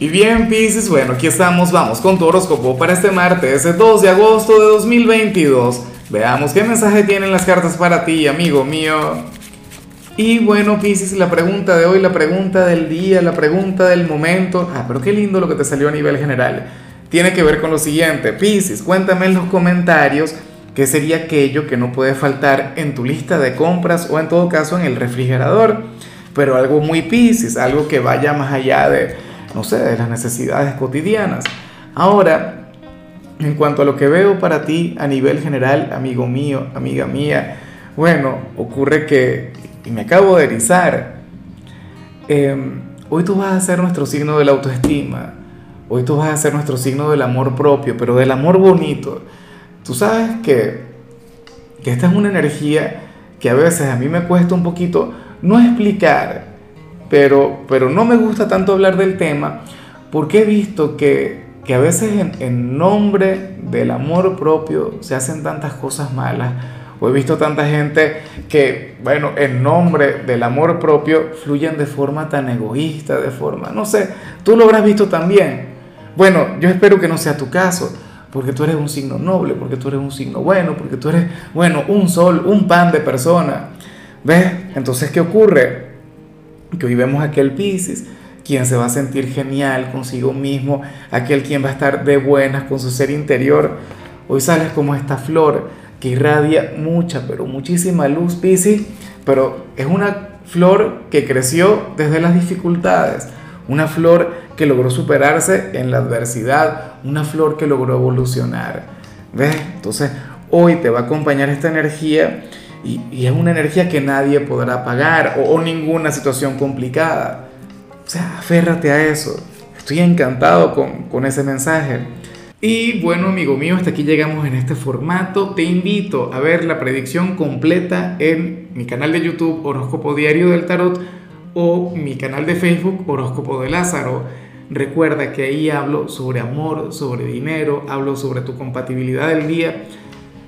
Y bien, Pisces, bueno, aquí estamos, vamos con tu horóscopo para este martes, el 2 de agosto de 2022. Veamos qué mensaje tienen las cartas para ti, amigo mío. Y bueno, Pisces, la pregunta de hoy, la pregunta del día, la pregunta del momento. Ah, pero qué lindo lo que te salió a nivel general. Tiene que ver con lo siguiente. Pisces, cuéntame en los comentarios qué sería aquello que no puede faltar en tu lista de compras o en todo caso en el refrigerador. Pero algo muy Pisces, algo que vaya más allá de no sé, de las necesidades cotidianas. Ahora, en cuanto a lo que veo para ti a nivel general, amigo mío, amiga mía, bueno, ocurre que, y me acabo de erizar, em, hoy tú vas a ser nuestro signo de la autoestima, hoy tú vas a ser nuestro signo del amor propio, pero del amor bonito. Tú sabes que, que esta es una energía que a veces a mí me cuesta un poquito no explicar, pero, pero no me gusta tanto hablar del tema porque he visto que, que a veces en, en, nombre del amor propio se hacen tantas cosas malas. O he visto tanta gente que, bueno, en nombre del amor propio fluyen de forma tan egoísta, de forma, no sé, tú lo habrás visto también. Bueno, yo espero que no sea tu caso, porque tú eres un signo noble, porque tú eres un signo bueno, porque tú eres, bueno, un sol, un pan de persona. ¿Ves? Entonces, ¿qué ocurre? Que hoy vemos aquel Pisces, quien se va a sentir genial consigo mismo, aquel quien va a estar de buenas con su ser interior. Hoy sales como esta flor que irradia mucha, pero muchísima luz, Pisces, pero es una flor que creció desde las dificultades, una flor que logró superarse en la adversidad, una flor que logró evolucionar. ¿Ves? Entonces, hoy te va a acompañar esta energía y, es una energía que nadie podrá apagar o, ninguna situación complicada. O sea, aférrate a eso. Estoy encantado con, con ese mensaje. Y bueno, amigo mío, hasta aquí llegamos en este formato. Te invito a ver la predicción completa en mi canal de YouTube Horóscopo Diario del Tarot o mi canal de Facebook Horóscopo de Lázaro. Recuerda que ahí hablo sobre amor, sobre dinero, hablo sobre tu compatibilidad del día